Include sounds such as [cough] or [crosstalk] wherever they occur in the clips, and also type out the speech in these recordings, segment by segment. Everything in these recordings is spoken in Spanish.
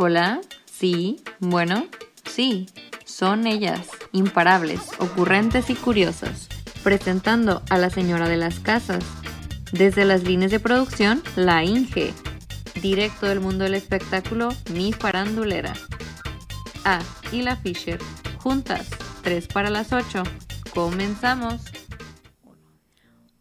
Hola, sí, bueno, sí, son ellas, imparables, ocurrentes y curiosas, presentando a la señora de las casas. Desde las líneas de producción, la Inge. Directo del mundo del espectáculo, mi farandulera. Ah, y la Fisher. Juntas, 3 para las 8. Comenzamos.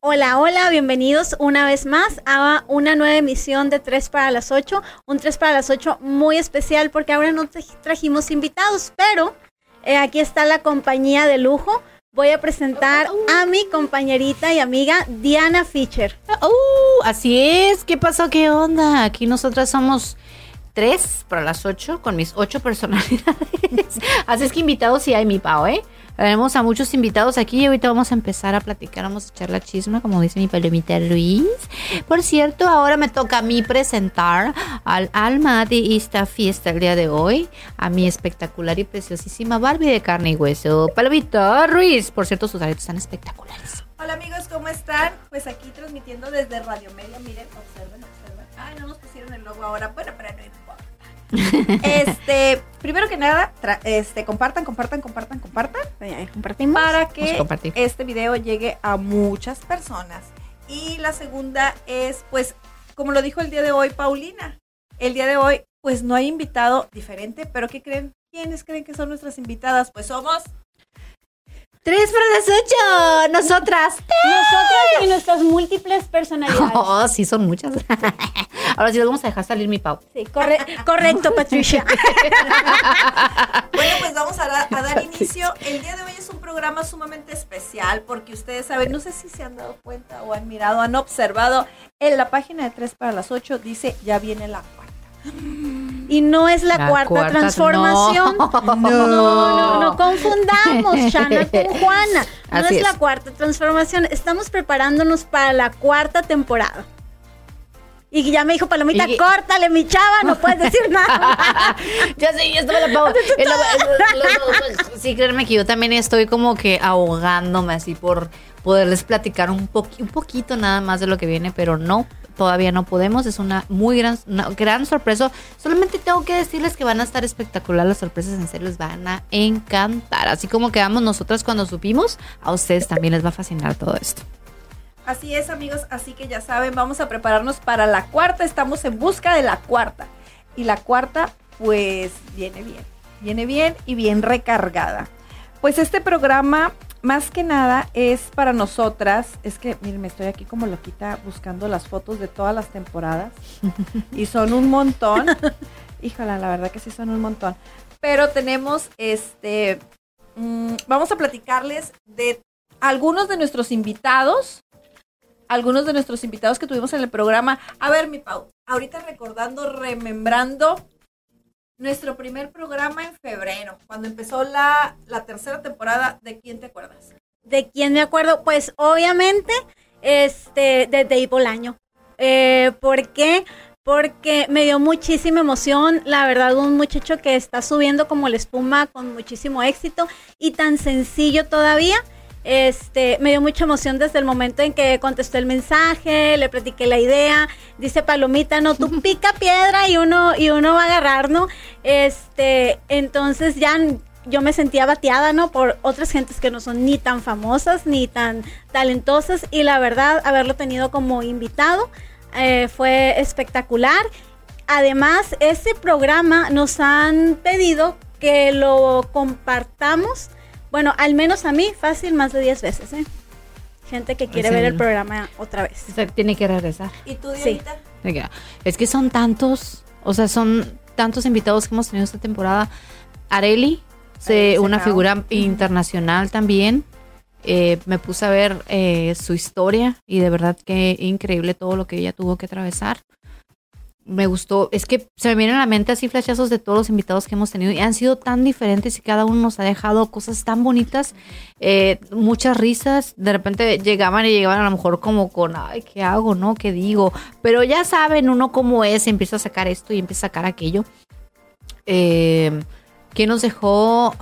Hola, hola, bienvenidos una vez más a una nueva emisión de 3 para las 8. Un 3 para las 8 muy especial porque ahora no trajimos invitados, pero eh, aquí está la compañía de lujo. Voy a presentar a mi compañerita y amiga Diana Fischer. Uh, así es, ¿qué pasó? ¿Qué onda? Aquí nosotras somos tres para las 8 con mis ocho personalidades. [laughs] Así es que invitados sí hay mi pao, ¿eh? Tenemos a muchos invitados aquí y ahorita vamos a empezar a platicar, vamos a echar la chisma, como dice mi palomita Luis. Por cierto, ahora me toca a mí presentar al alma de esta fiesta el día de hoy, a mi espectacular y preciosísima Barbie de carne y hueso, Palomita Ruiz. Por cierto, sus aretes están espectaculares. Hola amigos, ¿cómo están? Pues aquí transmitiendo desde Radio Media, miren, observen, observen. Ay, no nos pusieron el logo ahora, bueno, pero no. Este, primero que nada, este, compartan, compartan, compartan, compartan. Compartimos. Para que este video llegue a muchas personas. Y la segunda es, pues, como lo dijo el día de hoy Paulina, el día de hoy, pues no hay invitado diferente, pero ¿qué creen? ¿Quiénes creen que son nuestras invitadas? Pues somos Tres para las ocho. Nosotras. Nosotras y nuestras múltiples personalidades. [laughs] Oh, sí, son muchas. [laughs] Ahora sí, vamos a dejar salir mi Pau. Sí, correcto, Patricia. [laughs] bueno, pues vamos a, dar inicio. El día de hoy es un programa sumamente especial porque ustedes saben, no sé si se han dado cuenta o han mirado, han observado, en la página de Tres para las ocho dice, ya viene la y no es la, cuarta, transformación. [laughs] No. no. no, confundamos, [laughs] Shana con Juana. No es, la cuarta transformación. Estamos preparándonos para la cuarta temporada. Y ya me dijo Palomita, córtale, mi chava, no puedes decir [laughs] nada. ya sé, ya estoy la Sí, créanme que yo también estoy como que ahogándome así por poderles platicar un, un poquito nada más de lo que viene, pero no todavía no podemos. Es una muy gran, gran sorpresa. Solamente tengo que decirles que van a estar espectaculares las sorpresas. En serio, les van a encantar. Así como quedamos nosotras cuando supimos, a ustedes también les va a fascinar todo esto. Así es, amigos. Así que ya saben, vamos a prepararnos para la cuarta. Estamos en busca de la cuarta. Y la cuarta, pues, viene bien. Viene bien y bien recargada. Pues este programa más que nada es para nosotras, es que, miren, me estoy aquí como loquita buscando las fotos de todas las temporadas y son un montón. [laughs] Híjole, la verdad que sí son un montón. Pero tenemos, este, mm, vamos a platicarles de algunos de nuestros invitados, algunos de nuestros invitados que tuvimos en el programa. A ver, mi Pau, ahorita recordando, remembrando nuestro primer programa en febrero, cuando empezó la, tercera temporada. ¿De quién te acuerdas? ¿De quién me acuerdo? Pues obviamente, este, de Dave Bolaño. Eh, ¿Por qué? Porque me dio muchísima emoción, la verdad, un muchacho que está subiendo como la espuma con muchísimo éxito y tan sencillo todavía. Este, me dio mucha emoción desde el momento en que contestó el mensaje, le platiqué la idea. Dice Palomita, no, tú [laughs] pica piedra y uno, y uno va a agarrar, ¿no? Este, entonces ya yo me sentía bateada, ¿no? Por otras gentes que no son ni tan famosas ni tan talentosas. Y la verdad, haberlo tenido como invitado eh, fue espectacular. Además, ese programa nos han pedido que lo compartamos bueno, al menos a mí, fácil, más de 10 veces, ¿eh? Gente que quiere ver el programa otra vez. tiene que regresar. ¿Y tú, Dianita? Sí. Es que son tantos, o sea, son tantos invitados que hemos tenido esta temporada. Areli, una figura internacional también. Eh, me puse a ver eh, su historia y de verdad que increíble todo lo que ella tuvo que atravesar me gustó, es que se me vienen a la mente así flashazos de todos los invitados que hemos tenido y han sido tan diferentes y cada uno nos ha dejado cosas tan bonitas, eh, muchas risas, de repente llegaban y llegaban a lo mejor como con, ay, ¿qué hago? ¿No? ¿Qué digo? Pero ya saben uno cómo es, empieza a sacar esto y empieza a sacar aquello. Eh, nos dejó,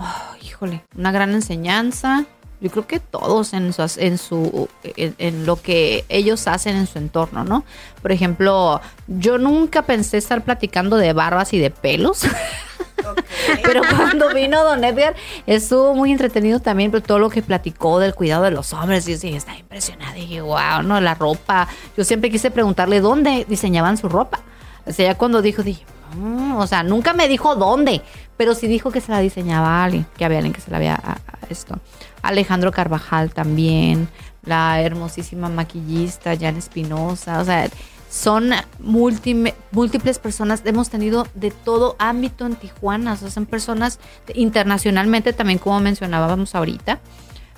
híjole, una gran enseñanza. Yo creo que todos en su, en, su en, lo que ellos hacen en su entorno, ¿no? Por ejemplo, yo nunca pensé estar platicando de barbas y de pelos. [laughs] pero cuando vino Don Edgar estuvo muy entretenido también por todo lo que platicó del cuidado de los hombres. Y yo sí, está impresionada. Y dije, wow, no, la ropa. Yo siempre quise preguntarle dónde diseñaban su ropa. O sea, ya cuando dijo, dije, mm", o sea, nunca me dijo dónde, pero sí dijo que se la diseñaba alguien, que había alguien que se la había a, esto. Alejandro Carvajal también, la hermosísima maquillista Jan Espinosa, o sea, son múltiples personas, hemos tenido de todo ámbito en Tijuana, o sea, son personas internacionalmente también, como mencionábamos ahorita,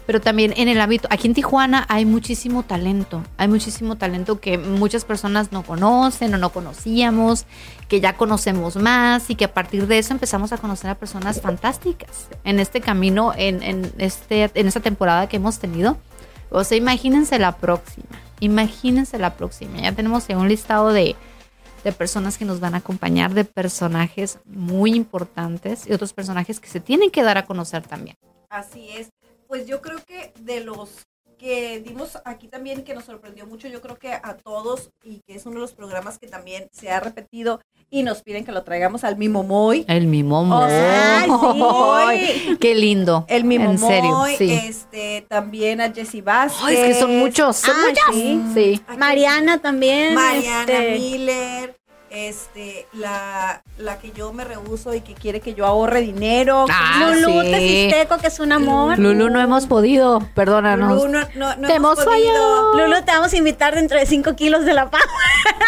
pero también en el ámbito, aquí en Tijuana hay muchísimo talento, hay muchísimo talento que muchas personas no conocen o no conocíamos, que ya conocemos más y que a partir de eso empezamos a conocer a personas fantásticas en este camino, en, en, este, en esta temporada que hemos tenido. O sea, imagínense la próxima, imagínense la próxima. Ya tenemos un listado de, de personas que nos van a acompañar, de personajes muy importantes y otros personajes que se tienen que dar a conocer también. Así es pues yo creo que de los que dimos aquí también que nos sorprendió mucho, yo creo que a todos y que es uno de los programas que también se ha repetido y nos piden que lo traigamos al Mimomoy. El Mimomoy. Qué lindo. El Mimomoy, en serio, este también a Jessie Vázquez. Ay, es que son muchos, son muchas. Sí. Mariana también. Mariana este. Miller este, la, la que yo me rehuso y que quiere que yo ahorre dinero. Ah, Lulu Tecisteco, que es un amor. Lulu, no hemos podido, perdónanos. Lulu, no, te hemos, podido. Lulu, te vamos a invitar dentro de 5 kilos de la paz.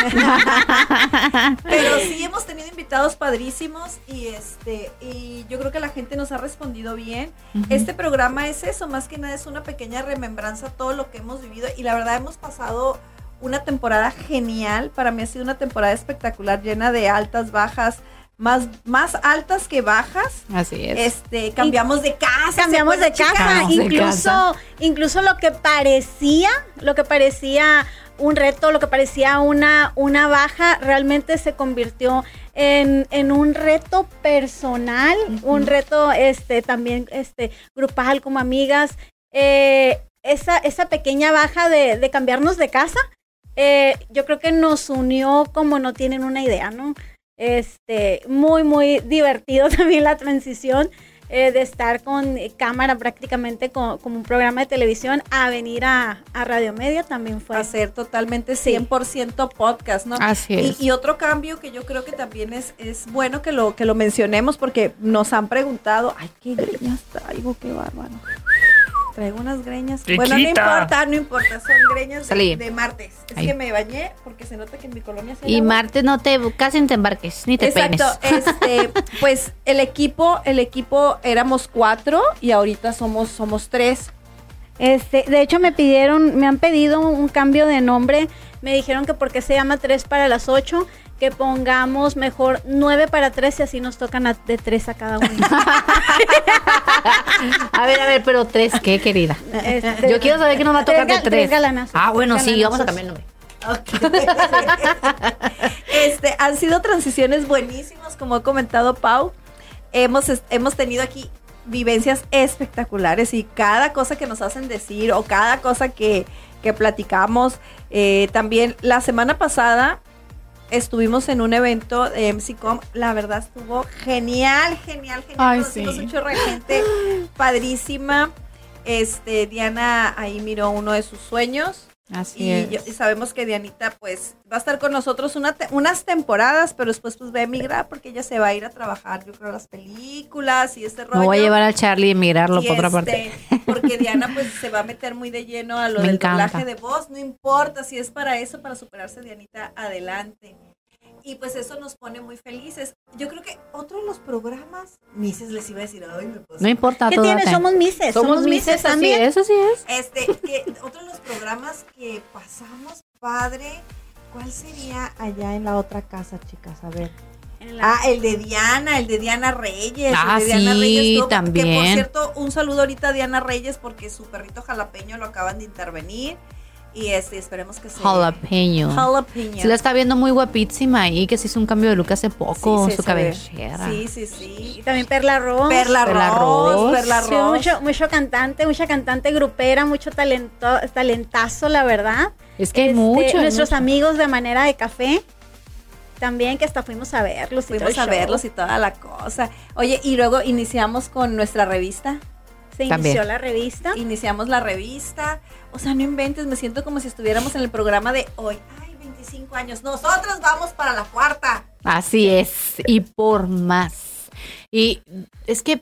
[laughs] Pero sí hemos tenido invitados padrísimos y este, y yo creo que la gente nos ha respondido bien. Este programa es eso, más que nada es una pequeña remembranza todo lo que hemos vivido y la verdad hemos pasado una temporada genial. Para mí ha sido una temporada espectacular, llena de altas, bajas. Más, más altas que bajas. Así es. Este, cambiamos de casa. Cambiamos de casa. incluso, incluso lo que parecía, lo que parecía un reto, lo que parecía una, una baja, realmente se convirtió en, en un reto personal, un reto este, también este, grupal como amigas. Eh, esa, esa pequeña baja de, de cambiarnos de casa eh, yo creo que nos unió como no tienen una idea, ¿no? Este, muy, muy divertido [laughs] también la transición eh, de estar con cámara prácticamente como, un programa de televisión a venir a, Radio Media también fue. A ser totalmente 100% podcast, ¿no? Así es. Y, otro cambio que yo creo que también es, es bueno que lo, que lo mencionemos porque nos han preguntado, ay, qué greñas traigo, qué bárbaro. Traigo unas greñas. Bueno, no importa, no importa, son greñas de, martes. Es que me bañé porque se nota que en mi colonia se Y martes no te, casi te embarques, ni te Exacto, este, [laughs] pues el equipo, el equipo éramos cuatro y ahorita somos, somos tres. Este, de hecho me pidieron, me han pedido un cambio de nombre. Me dijeron que porque se llama tres para las ocho que pongamos mejor nueve para tres y así nos tocan de tres a cada uno. [laughs] a ver, a ver, pero tres, ¿qué, querida? Este, Yo quiero saber que nos va a tocar de tres. ah, bueno, sí, vamos a cambiar el nombre. [laughs] este, han sido transiciones buenísimas, como ha comentado Pau. Hemos, hemos tenido aquí vivencias espectaculares y cada cosa que nos hacen decir o cada cosa que, que platicamos. Eh, también la semana pasada estuvimos en un evento de MCCOM. La verdad estuvo genial, genial, genial. Ay, Conocimos sí. un chorro de gente [gasps] padrísima. Este, Diana ahí miró uno de sus sueños. Así es. y sabemos que Dianita pues va a estar con nosotros unas temporadas, pero después pues va a emigrar porque ella se va a ir a trabajar, yo creo, las películas y este rollo. Me voy a llevar a Charlie a emigrarlo por otra parte. Este, [laughs] porque Diana pues se va a meter muy de lleno a lo del doblaje de voz, no importa si es para eso, para superarse Dianita, adelante y pues eso nos pone muy felices. Yo creo que otro de los programas, Mises les iba a decir, ay, me No importa. ¿Qué tienes? Somos Mises. Somos, Mises también. Eso sí es. Este, que otro de los programas que pasamos, padre, ¿cuál sería allá en la otra casa, chicas? A ver. Ah, el de Diana, el de Diana Reyes. Ah, el de Diana sí, Reyes también. Que por cierto, un saludo ahorita a Diana Reyes porque su perrito jalapeño lo acaban de intervenir. Y este, esperemos que se... Jalapeño. Jalapeño. Se la está viendo muy guapísima ahí, que se hizo un cambio de look hace poco, Sí, sí, su ve. cabellera. Sí, sí, sí. Y también Perla Ross. Perla, Perla Ross, Ross. Perla Sí, Ross. mucho, mucho cantante, mucha cantante grupera, mucho talento, talentazo, la verdad. Es que hay Este, mucho. Nuestros mucho. amigos de Manera de Café, también que hasta fuimos a verlos. y todo Fuimos a verlos y toda la cosa. Oye, y luego iniciamos con nuestra revista. Se También. inició la revista. Iniciamos la revista. O sea, no inventes, me siento como si estuviéramos en el programa de hoy. Ay, 25 años. Nosotros vamos para la cuarta. Así es, y por más. Y es que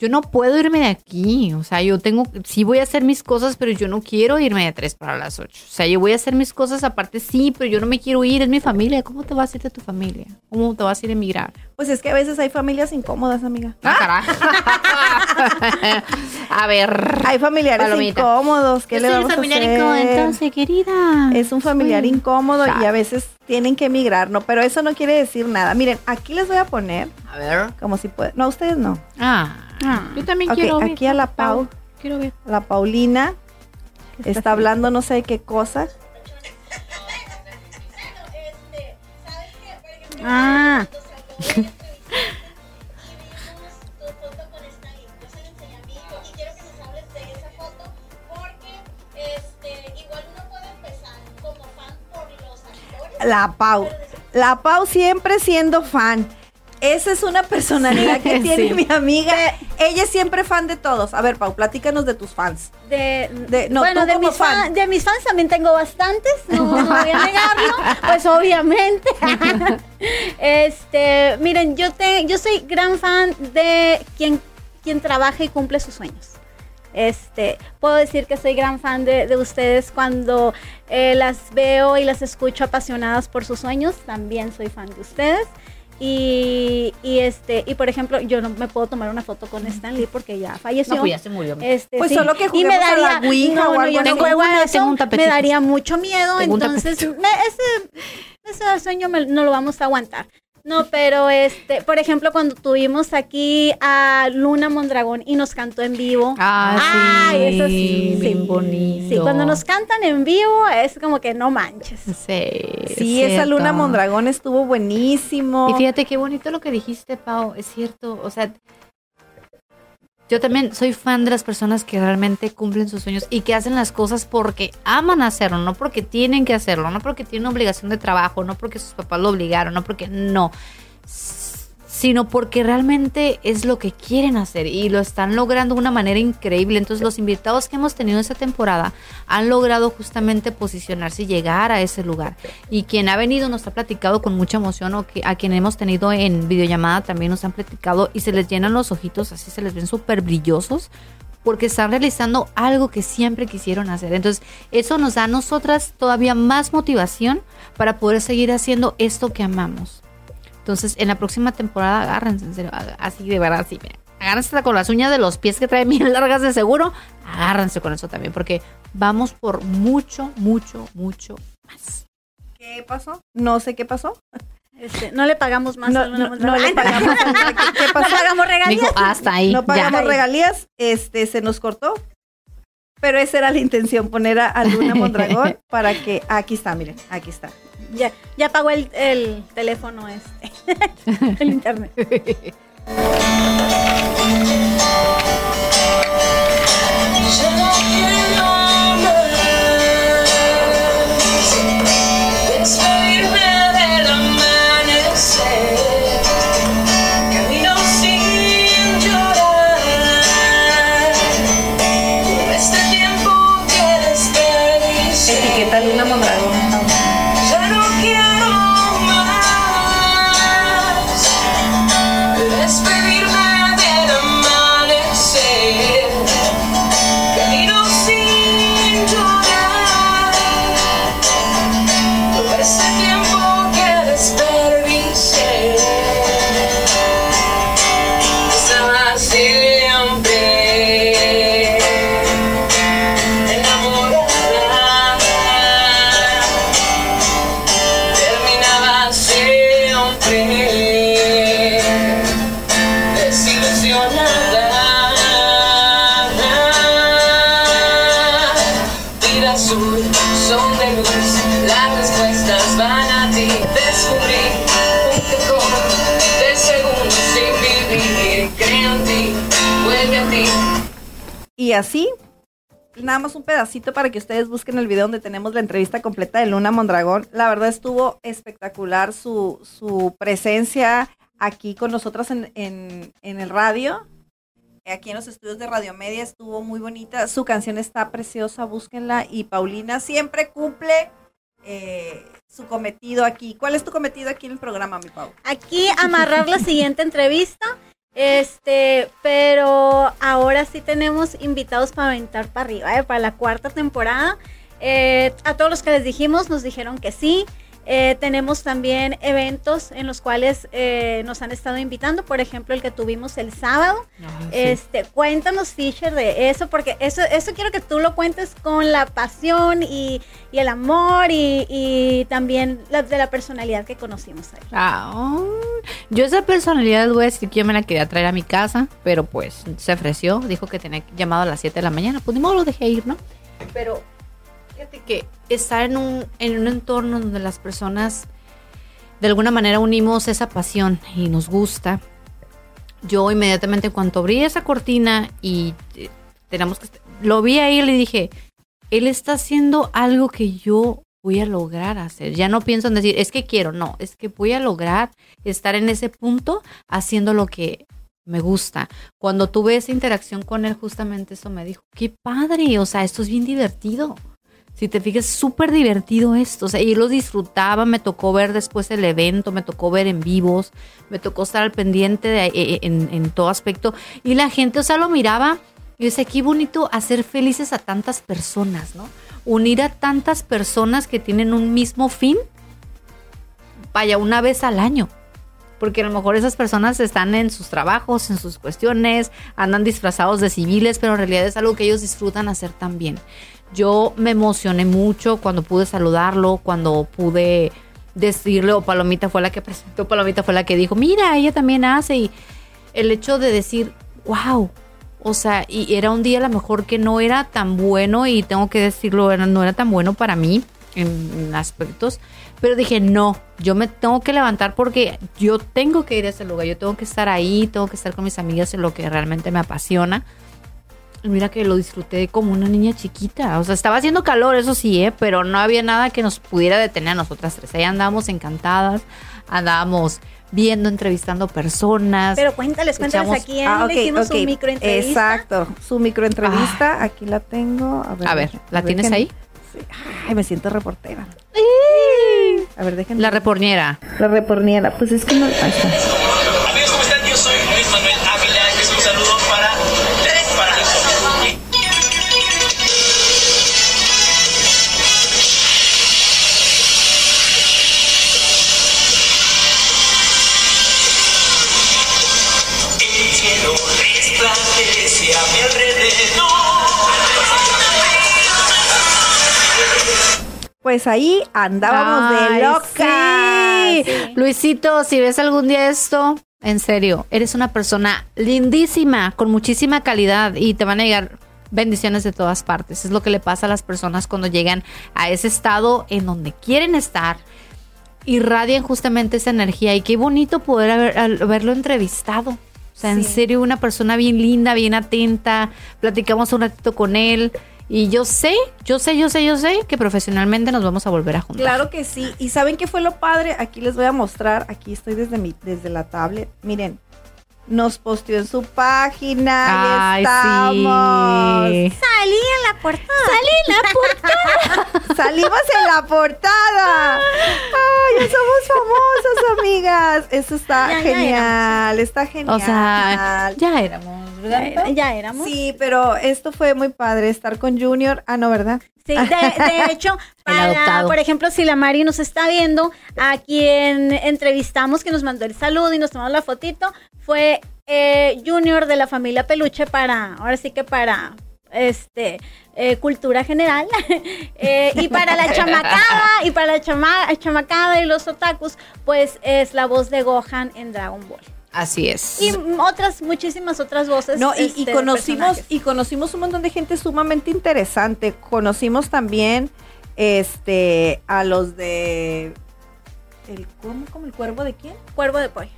yo no puedo irme de aquí, o sea, yo tengo, sí voy a hacer mis cosas, pero yo no quiero irme de 3 para las 8. O sea, yo voy a hacer mis cosas aparte, sí, pero yo no me quiero ir, es mi familia. ¿Cómo te vas a ir de tu familia? ¿Cómo te vas a ir a emigrar? Pues es que a veces hay familias incómodas, amiga. Ah, caray. [laughs] a ver. Hay familiares Palomita. incómodos. ¿Qué Yo le soy vamos a familiar hacer? incómodo, entonces, querida. Es un familiar Soy- incómodo y a veces tienen que emigrar, ¿no? Pero eso no quiere decir nada. Miren, aquí les voy a poner, A ver. como si pueden. No, ustedes no. Ah, Ah. yo también Ok, quiero ver. aquí a la Pau. Quiero ver. La Paulina está hablando no sé de qué cosa. Ah, La Pau. La Pau siempre siendo fan. Esa es una personalidad [laughs] que tiene Sí. mi amiga. Ella es siempre fan de todos. A ver, Pau, platícanos de tus fans. de, De- no, bueno, de mis, fan. fan- de mis fans también tengo bastantes, no, no voy a [laughs] negarlo, pues obviamente. [laughs] este, miren, yo te, yo soy gran fan de quien, quien trabaja y cumple sus sueños. Este, puedo decir que soy gran fan de, de ustedes cuando eh, las veo y las escucho apasionadas por sus sueños. También soy fan de ustedes. Y, y este, y por ejemplo, yo no me puedo tomar una foto con Stan Lee porque ya falleció. No, pues ya se murió. Este, Pues sí. solo que y me a la daría, Ouija no, no, yo no una- eso, tengo un me daría mucho miedo, Tengo entonces me- ese, ese sueño me- no lo vamos a aguantar. No, pero este, por ejemplo, cuando tuvimos aquí a Luna Mondragón y nos cantó en vivo. Ah, sí. Ay, eso sí, Bien sí. bonito. Sí, cuando nos cantan en vivo es como que no manches. Sí, Sí, es esa luna. Mondragón estuvo buenísimo. Y fíjate qué bonito lo que dijiste, Pau. Es cierto. O sea, yo también soy fan de las personas que realmente cumplen sus sueños y que hacen las cosas porque aman hacerlo, no porque tienen que hacerlo, no porque tienen obligación de trabajo, no porque sus papás lo obligaron, no porque no. Sino porque realmente es lo que quieren hacer y lo están logrando de una manera increíble. Entonces, los invitados que hemos tenido esta temporada han logrado justamente posicionarse y llegar a ese lugar. Y quien ha venido nos ha platicado con mucha emoción o que a quien hemos tenido en videollamada también nos han platicado y se les llenan los ojitos, así se les ven súper brillosos porque están realizando algo que siempre quisieron hacer. Entonces, eso nos da a nosotras todavía más motivación para poder seguir haciendo esto que amamos. Entonces, en la próxima temporada, agárrense, en serio, así de verdad, así, miren. Agárrense con las uñas de los pies que traen bien [laughs] largas de seguro. Agárrense con eso también, porque vamos por mucho, mucho, mucho más. ¿Qué pasó? No sé qué pasó. Este, no le pagamos más No, a Luna no, no Mondragón. [laughs] [laughs] le pagamos. ¿Qué No pasó? pagamos regalías. Dijo, hasta ahí. No pagamos ya. regalías, este, se nos cortó. Pero esa era la intención, poner a, a Luna Mondragón para que. Aquí está, miren, aquí está. Ya, ya pagó el, el teléfono este. [laughs] el internet. [laughs] despedirme así, nada más un pedacito para que ustedes busquen el video donde tenemos la entrevista completa de Luna Mondragón. La verdad estuvo espectacular su, su presencia aquí con nosotras en, en, el radio. Aquí en los estudios de Radio Media estuvo muy bonita. Su canción está preciosa, búsquenla. Y Paulina siempre cumple eh, su cometido aquí. ¿Cuál es tu cometido aquí en el programa, mi Pau? Aquí amarrar la siguiente entrevista. Este, pero ahora sí tenemos invitados para aventar para arriba, ¿eh? para la cuarta temporada. Eh, a todos los que les dijimos, nos dijeron que sí. Eh, tenemos también eventos en los cuales eh, nos han estado invitando, por ejemplo, el que tuvimos el sábado. Este, cuéntanos, Fisher, de eso, porque eso, eso quiero que tú lo cuentes con la pasión y, y el amor y, y también la, de la personalidad que conocimos ahí. Ah, oh. yo esa personalidad voy a decir que yo me la quería traer a mi casa, pero pues se ofreció, dijo que tenía llamado a las 7 de la mañana, pues ni modo lo dejé ir, ¿no? Pero fíjate que estar en un, en un entorno donde las personas de alguna manera unimos esa pasión y nos gusta. Yo inmediatamente en cuanto abrí esa cortina y eh, tenemos que lo vi ahí y le dije, él está haciendo algo que yo voy a lograr hacer. Ya no pienso en decir, es que quiero, no, es que voy a lograr estar en ese punto haciendo lo que me gusta. Cuando tuve esa interacción con él, justamente eso me dijo, qué padre, o sea, esto es bien divertido. Si te fijas, súper divertido esto. O sea, y lo disfrutaba, me tocó ver después el evento, me tocó ver en vivos, me tocó estar al pendiente de, eh, en, en todo aspecto. Y la gente, o sea, lo miraba y dice, qué bonito hacer felices a tantas personas, ¿no? Unir a tantas personas que tienen un mismo fin, vaya, una vez al año. Porque a lo mejor esas personas están en sus trabajos, en sus cuestiones, andan disfrazados de civiles, pero en realidad es algo que ellos disfrutan hacer también. Yo me emocioné mucho cuando pude saludarlo, cuando pude decirle, o Palomita fue la que [laughs] presentó, Palomita fue la que dijo, mira, ella también hace. Y el hecho de decir, wow, o sea, y era un día a lo mejor que no era tan bueno, y tengo que decirlo, era- no era tan bueno para mí en, en aspectos, pero dije, no, yo me tengo que levantar porque yo tengo que ir a ese lugar, yo tengo que estar ahí, tengo que estar con mis amigas en lo que realmente me apasiona. Mira que lo disfruté como una niña chiquita. O sea, estaba haciendo calor, eso sí, ¿eh? pero no había nada que nos pudiera detener a nosotras tres. Ahí andábamos encantadas, andábamos viendo, entrevistando personas. Pero cuéntales, cuéntales Echamos- aquí, Ah, le ok, hicimos ok. su microentrevista. Exacto, su microentrevista, aquí la tengo. A ver, a ver, ¿la tienes ahí? Sí. Ay, me siento reportera. A ver, déjenme. La reporniera. La reporniera, pues es que no. Ahí Pues ahí andábamos de Ay, locas. sí. Luisito, si ves algún día esto, en serio, eres una persona lindísima, con muchísima calidad y te van a llegar bendiciones de todas partes. Es lo que le pasa a las personas cuando llegan a ese estado en donde quieren estar. Irradian justamente esa energía y qué bonito poder haber- haberlo entrevistado. O sea, en serio, una persona bien linda, bien atenta. Platicamos un ratito con él. Y yo sé, yo sé, yo sé, yo sé que profesionalmente nos vamos a volver a juntar. Claro que sí. ¿Y saben qué fue lo padre? Aquí les voy a mostrar. Aquí estoy desde mi, desde la tablet. Miren, nos posteó en su página. Ay, y estamos. sí. Salí en la portada. Salí en la portada. [laughs] Salimos en la portada. Ay, ya somos famosas, amigas. Eso está Ya, ya genial. está genial. O sea, ya éramos, ¿verdad? Ya, ya éramos. Sí, pero esto fue muy padre estar con Junior. Ah, no, ¿verdad? Sí, de, de [laughs] hecho, para, por ejemplo, si la Mari nos está viendo, a quien entrevistamos, que nos mandó el saludo y nos tomamos la fotito, fue eh, Junior de la familia Peluche para, ahora sí que para este eh, cultura general [laughs] Eh, y para la chamacada y para la chama- chamacada y los otakus pues es la voz de Gohan en Dragon Ball Así es. y otras muchísimas otras voces No, y, este, conocimos, personajes. y conocimos un montón de gente sumamente interesante. Conocimos también este a los de el ¿cómo, cómo el cuervo de quién? cuervo de pollo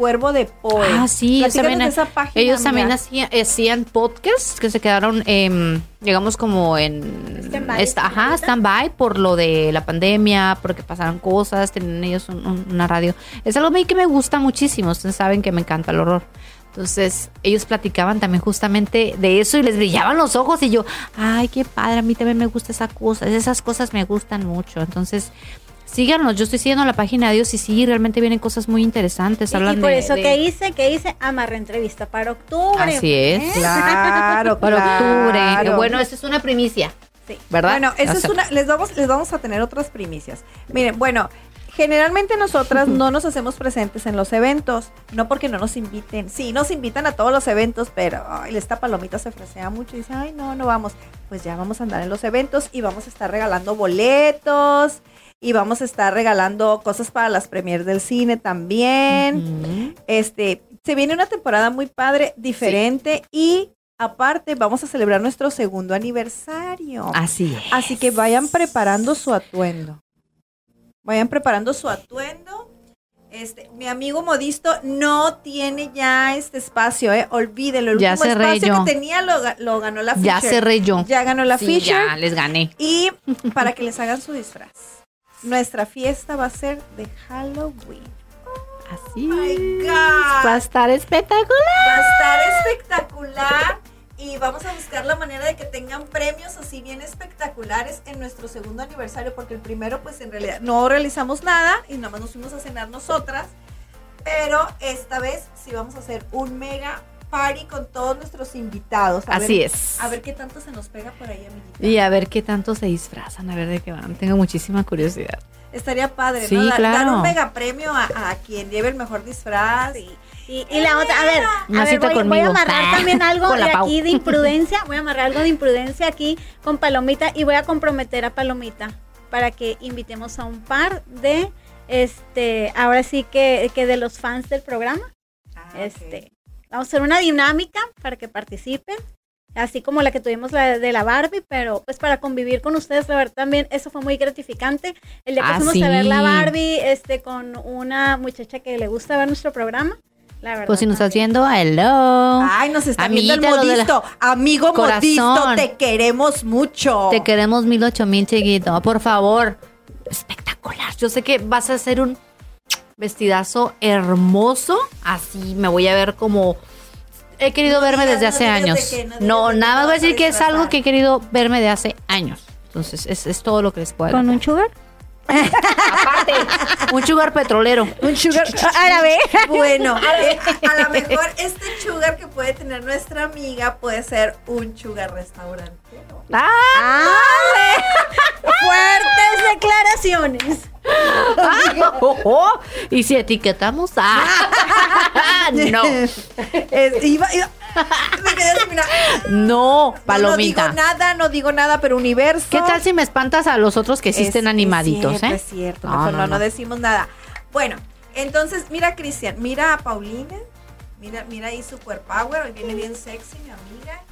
Cuervo de Poe. Ah, sí, ellos también, de esa página, ellos también hacían, hacían podcasts que se quedaron, em, digamos, como en... Stand-by, esta- ajá, stand-by por lo de la pandemia, porque pasaron cosas, tenían ellos un- un- una radio. Es algo a mí que me gusta muchísimo, ustedes saben que me encanta el horror. Entonces, ellos platicaban también justamente de eso y les brillaban los ojos y yo, ay, qué padre, a mí también me gusta esa cosa, esas cosas me gustan mucho. Entonces, síganos, yo estoy siguiendo la página de ellos y sí, realmente vienen cosas muy interesantes. Y, hablan y por de- eso de- que hice, que hice, amarra entrevista para octubre. Así es. ¿eh? Claro, [laughs] Para octubre. claro. Bueno, esta es una primicia. Sí. ¿Verdad? Bueno, esa O es una, les vamos, les vamos a tener otras primicias. Miren, bueno, generalmente nosotras no nos hacemos presentes en los eventos, no porque no nos inviten. Sí, nos invitan a todos los eventos, pero ay, esta palomita se fresea mucho y dice, ay, no, no vamos. Pues ya vamos a andar en los eventos y vamos a estar regalando boletos y vamos a estar regalando cosas para las premiers del cine también. Este, se viene una temporada muy padre, diferente y aparte vamos a celebrar nuestro segundo aniversario. Así es. Así que vayan preparando su atuendo. Vayan preparando su atuendo. Este, mi amigo Modisto no tiene ya este espacio, eh. Olvídelo. El Ya último cerré espacio yo. que tenía lo, ga- lo ganó la Ya Fisher. cerré yo. Ya ganó la Sí, Fisher. ya les gané. Y para que les hagan su disfraz. Nuestra fiesta va a ser de Halloween. Así. my. God. Va a estar espectacular. Va a estar espectacular y vamos a buscar la manera de que tengan premios así bien espectaculares en nuestro segundo aniversario, porque el primero pues en realidad no realizamos nada y nada más nos fuimos a cenar nosotras, pero esta vez sí vamos a hacer un mega party con todos nuestros invitados. A Así ver- es. A ver qué tanto se nos pega por ahí, amiguita. Y a ver qué tanto se disfrazan, a ver de qué van. Tengo muchísima curiosidad. Estaría padre, Sí, ¿no? Da- Dar claro. un mega premio a, a quien lleve el mejor disfraz. Sí. Y, y la otra, a ver, a ver voy, voy a amarrar Ah, [laughs] también algo de Pau. aquí de imprudencia, voy a amarrar algo de imprudencia aquí con Palomita y voy a comprometer a Palomita para que invitemos a un par de, este, ahora sí que, que de los fans del programa. Ah. Este, vamos a hacer una dinámica para que participen, así como la que tuvimos la de la Barbie, pero pues para convivir con ustedes, la verdad también eso fue muy gratificante. El día que Ah, fuimos a ver la sí. Barbie, este, con una muchacha que le gusta ver nuestro programa, la verdad. Pues si nos estás también. viendo, hello. Ay, nos está viendo el Amiguita, de la- modisto. Amigo modisto, Corazón. te queremos mucho. Te queremos mil ocho mil, chiquito. Por favor. Espectacular. Yo sé que vas a hacer un vestidazo hermoso. Así me voy a ver como. He querido No verme desde no hace años. no nada más voy a decir que es algo que he querido verme de hace años. Entonces, es, es todo lo que les puedo ¿Con un sugar? Aparte, [laughs] un sugar petrolero. Un sugar [laughs] Árabe. Bueno, eh, a lo mejor este sugar que puede tener nuestra amiga puede ser un sugar restaurante. ¡Ah! Fuertes declaraciones. Oh, oh. Y si etiquetamos ¡Ah! [laughs] no, Es- iba- iba- me quedé no, No, no palomita. digo nada, no digo nada, pero universo. ¿Qué tal si me espantas a los otros que Es- estén es animaditos, cierto, eh? Es cierto, No, mejor no, no, no no. decimos nada. Bueno, entonces mira Cristian, mira a Paulina, mira, mira ahí Super Power, hoy viene bien sexy mi amiga.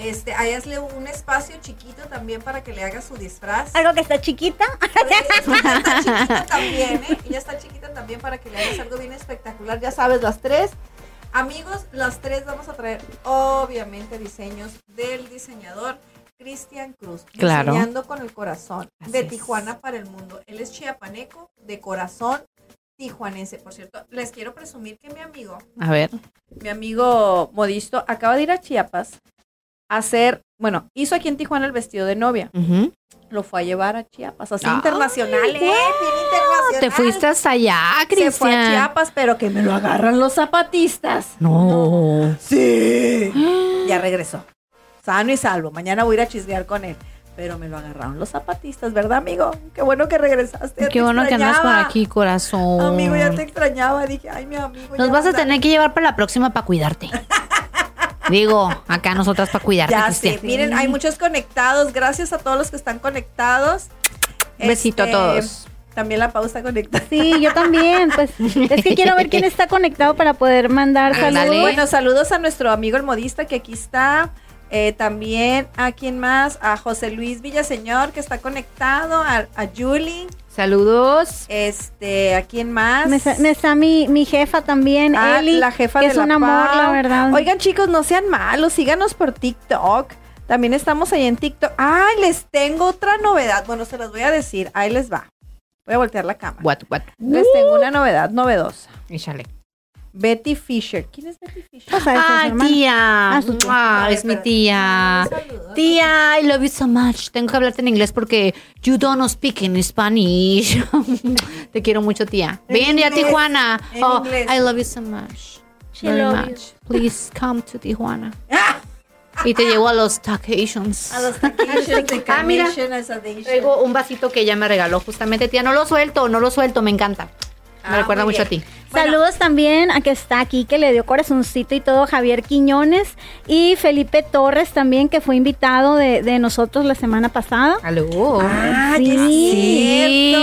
Este, ahí hazle un espacio chiquito también para que le haga su disfraz. Algo que está chiquita. [laughs] Ella está chiquita también, ¿eh? Ella está chiquita también para que le hagas algo bien espectacular. Ya sabes, las tres. Amigos, las tres vamos a traer, obviamente, diseños del diseñador Cristian Cruz. Claro. Diseñando con el corazón. Así de es. Tijuana para el mundo. Él es chiapaneco, de corazón tijuanense. Por cierto, les quiero presumir que mi amigo, A ver. mi amigo Modisto, acaba de ir a Chiapas hacer, bueno, hizo aquí en Tijuana el vestido de novia lo fue a llevar a Chiapas, así internacional, ¿eh? Bien internacional. Te fuiste hasta allá, Se fue a Cristian. Chiapas, pero que me lo agarran los zapatistas. No. Sí. Ya regresó. Sano y salvo. Mañana voy a ir a chismear con él. Pero me lo agarraron los zapatistas, ¿verdad, amigo? Qué bueno que regresaste. Qué te bueno que andas por extrañaba. aquí, corazón. Amigo, ya te extrañaba. Dije, ay, mi amigo. Nos vas a tener que llevar para la próxima para cuidarte. [laughs] Digo, acá nosotras para cuidarte, Ya sé. Miren, hay muchos conectados. Gracias a todos los que están conectados. Un besito a Este, todos. También la pausa conectada. Sí, yo también. Pues es que quiero ver quién [laughs] está conectado para poder mandar saludos. Bueno, saludos a nuestro amigo el modista que aquí está. Eh, también a quién más, a José Luis Villaseñor que está conectado, a, a Julie, Saludos. este, a quién más. Me, está- me está mi, mi jefa también, Ah, Eli, la jefa que de es la un amor, Pau. la verdad. Oigan, chicos, no sean malos, síganos por TikTok. También estamos ahí en TikTok. Ay, les tengo otra novedad. Bueno, se las voy a decir. Ahí les va. Voy a voltear la cámara. What, what? Les tengo una novedad novedosa. Échale. Betty Fisher. ¿Quién es Betty Fisher? Hermana. tía. Ah, tía. Ah, es mi tía. Tía, I love you so much. Tengo que hablarte en inglés porque you don't speak in Spanish. [laughs] Te quiero mucho, tía. En Ven a Tijuana. en Oh, inglés. I love you so much. She Very love you. Please come to Tijuana. [laughs] Y te llevo a los vacations. A los de [laughs] Ah, mira. Traigo un vasito que ella me regaló justamente, tía. No lo suelto, no lo suelto, me encanta. Me Ah, recuerda mucho bien. a ti. Bueno. Saludos también a que está aquí, que le dio corazoncito y todo, Javier Quiñones y Felipe Torres también, que fue invitado de, de nosotros la semana pasada. Aló. Ah, Sí.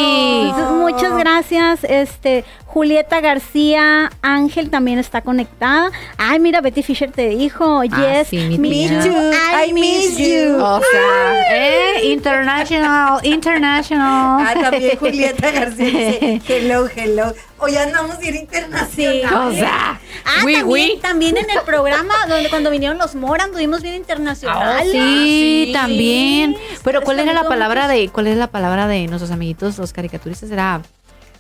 muchas gracias, este Julieta García Ángel también está conectada. Ay, mira, Betty Fisher te dijo, yes, Ah, sí, mi me tía. too, I miss you. O sea, eh, international, international. Ah, también Julieta García dice, [laughs] hello, hello. Hoy andamos internacional. O sea, Ah, oui, también, oui. también en el programa donde cuando vinieron los Mora anduvimos bien Ah, internacionales. sí, sí. también. Pero ¿cuál era la palabra de cuál es la palabra de nuestros amiguitos los caricaturistas era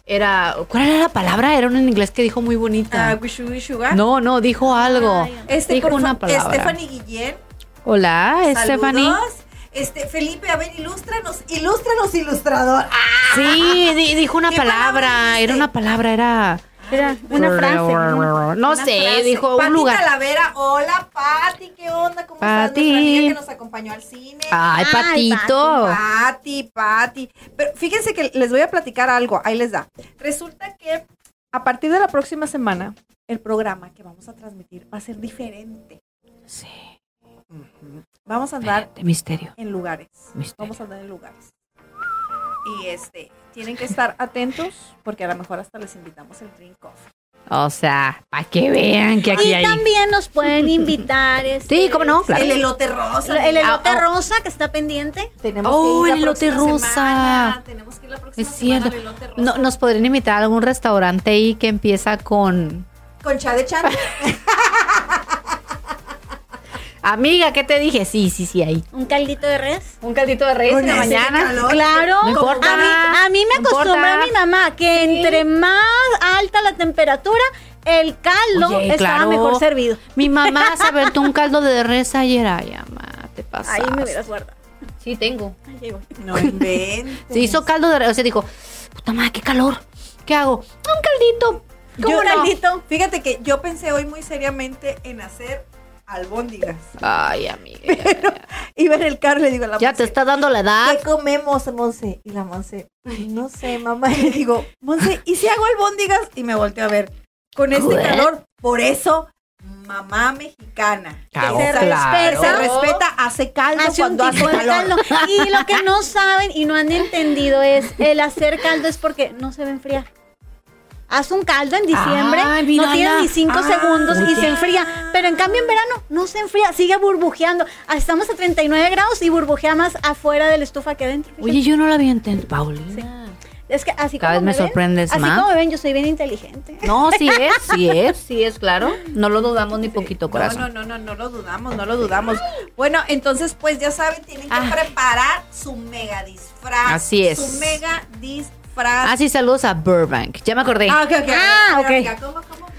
era ¿cuál era la palabra? Era una en inglés que dijo muy Ah, bonita. ah. No, no, dijo algo. Ay, Este, dijo una palabra. Stephanie Guillén. Hola, Stephanie. Saludos. Este, Felipe, a ver, ilústranos, ilústranos, ilustrador. Ah, Sí, di- dijo una ¿Qué palabra era una palabra, era Era una frase. ¿no? Una sé, frase. dijo Pati un lugar. Talavera, hola Pati, ¿qué onda? ¿Cómo estás? Pati. Nuestra amiga que nos acompañó al cine. Ay, Ay, patito. Pati, Pati. Pero fíjense que les voy a platicar algo, ahí les da. Resulta que a partir de la próxima semana, el programa que vamos a transmitir va a ser diferente. Sí, Vamos a andar misterio. en lugares. Misterio. Vamos a andar en lugares. Y este, tienen que estar atentos porque a lo mejor hasta les invitamos el drink off. O sea, para que vean que aquí Y hay. también nos pueden invitar. Este, Sí, cómo no, claro. El elote rosa. El elote Ah, ah. rosa que está pendiente. Tenemos Oh, que ir el la elote rosa. semana. Tenemos que ir la próxima Es cierto. semana al elote rosa. No, nos podrían invitar a algún restaurante ahí que empieza con Con cha de chan. [laughs] Amiga, ¿qué te dije? Sí, sí, sí, ahí. Un caldito de res. Un caldito de Con en la mañana. calor. Claro. No importa. A mí, a mí me No acostumbra importa. mi mamá que entre más alta la temperatura, el caldo Oye, estaba claro. mejor servido. Mi mamá se aventó un caldo de res ayer. Ay, mamá, te pasa. Ahí me hubieras guardado. Sí, tengo. No inventes. [laughs] Se hizo caldo de res. O sea, dijo, puta madre, qué calor. ¿Qué hago? Un caldito. ¿Cómo Yo- no? Caldito. Fíjate que yo pensé hoy muy seriamente en hacer albóndigas. Ay, amiga. ya, ya. [laughs] Iba en el carro y le digo a la Ya te está dando la edad. ¿Qué comemos, Monse? Y la Monse, "Ay, no sé, mamá. [laughs] Y le digo, Monse, ¿y si hago albóndigas? Y me volteo a ver. Con este calor, por eso, mamá mexicana. que Claro, se, claro. respeta, se respeta, hace caldo Hace cuando hace calor. caldo. [laughs] Y lo que no saben y no han entendido es el hacer caldo es porque no se va a enfriar. Haz un caldo en diciembre, no tiene ni cinco Ah, segundos y se enfría. Pero en cambio en verano no se enfría, sigue burbujeando. Ah, Estamos a 39 grados y burbujea más afuera de la estufa que adentro. fíjate. Oye, yo no la había entendido. Paulina. es que así cada como vez me ven, sorprendes así más. como me ven, yo soy bien inteligente. No, sí es, [laughs] sí es, sí es, claro. No lo dudamos ni poquito, corazón. No, no, no, no, no lo dudamos, no lo dudamos. Bueno, entonces, pues ya saben, tienen que Ah. preparar su mega disfraz. Así es. Su mega disfraz. Ah, sí, saludos a Burbank. Ya me acordé. Ah, ok, ok. Ah.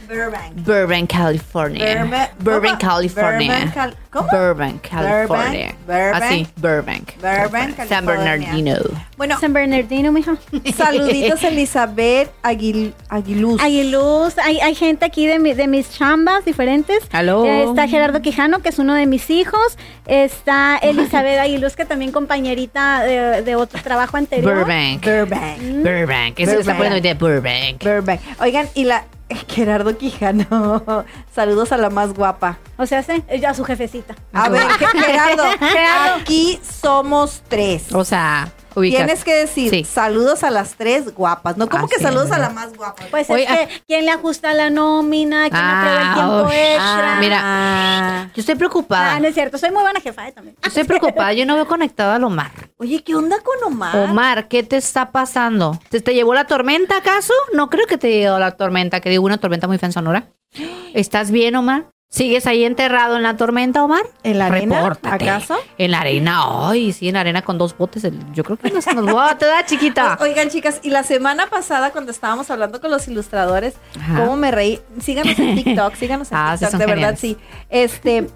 Burbank. Burbank, California. Burbank-. California. Burbank, Cal- ¿cómo? Burbank, California. Burbank, Así, Burbank. Burbank, San. Bernardino. Bueno, San Bernardino, mija. saluditos a [laughs] Elizabeth Aguil, Aguiluz. Aguiluz, hay, hay gente aquí de, mi- de mis chambas diferentes. Aló. Eh, Está Gerardo Quijano, que es uno de mis hijos. Está Elizabeth [laughs] Aguiluz, que también compañerita de, de otro trabajo anterior. Burbank. Burbank. Burbank. Eso está Burbank. poniendo de Burbank. Burbank. Oigan, y la [laughs] Gerardo Quijano. [laughs] Saludos a la más guapa. O sea, sí, ella su jefecita. A ver, [laughs] Ge- Gerardo, aquí somos tres. O sea, Tienes que decir Sí. saludos a las tres guapas. No como Así que saludos es. a la más guapa. Pues Oye, es que, ¿quién le ajusta la nómina? ¿Quién Ah, aprueba el tiempo uy. extra? Ah, mira. Yo estoy preocupada. Ah, no es cierto, soy muy buena jefa eh, también. Yo estoy preocupada. Yo no veo conectado al Omar. Oye, ¿qué onda con Omar? Omar, ¿qué te está pasando? ¿Te, te llevó la tormenta acaso? No creo que te llevó la tormenta, que digo una tormenta muy fea en Sonora. ¿Estás bien, Omar? ¿Sigues ahí enterrado en la tormenta, Omar? ¿En la arena? Repórtate. ¿Acaso? En la arena, ay, sí, en la arena con dos botes. Yo creo que no se nos botes, ¿verdad, chiquita? O- Oigan, chicas, y la semana pasada cuando estábamos hablando con los ilustradores, Ajá. cómo me reí. Síganos en TikTok, síganos en [laughs] Ah, sí, TikTok, son de verdad, sí. Este,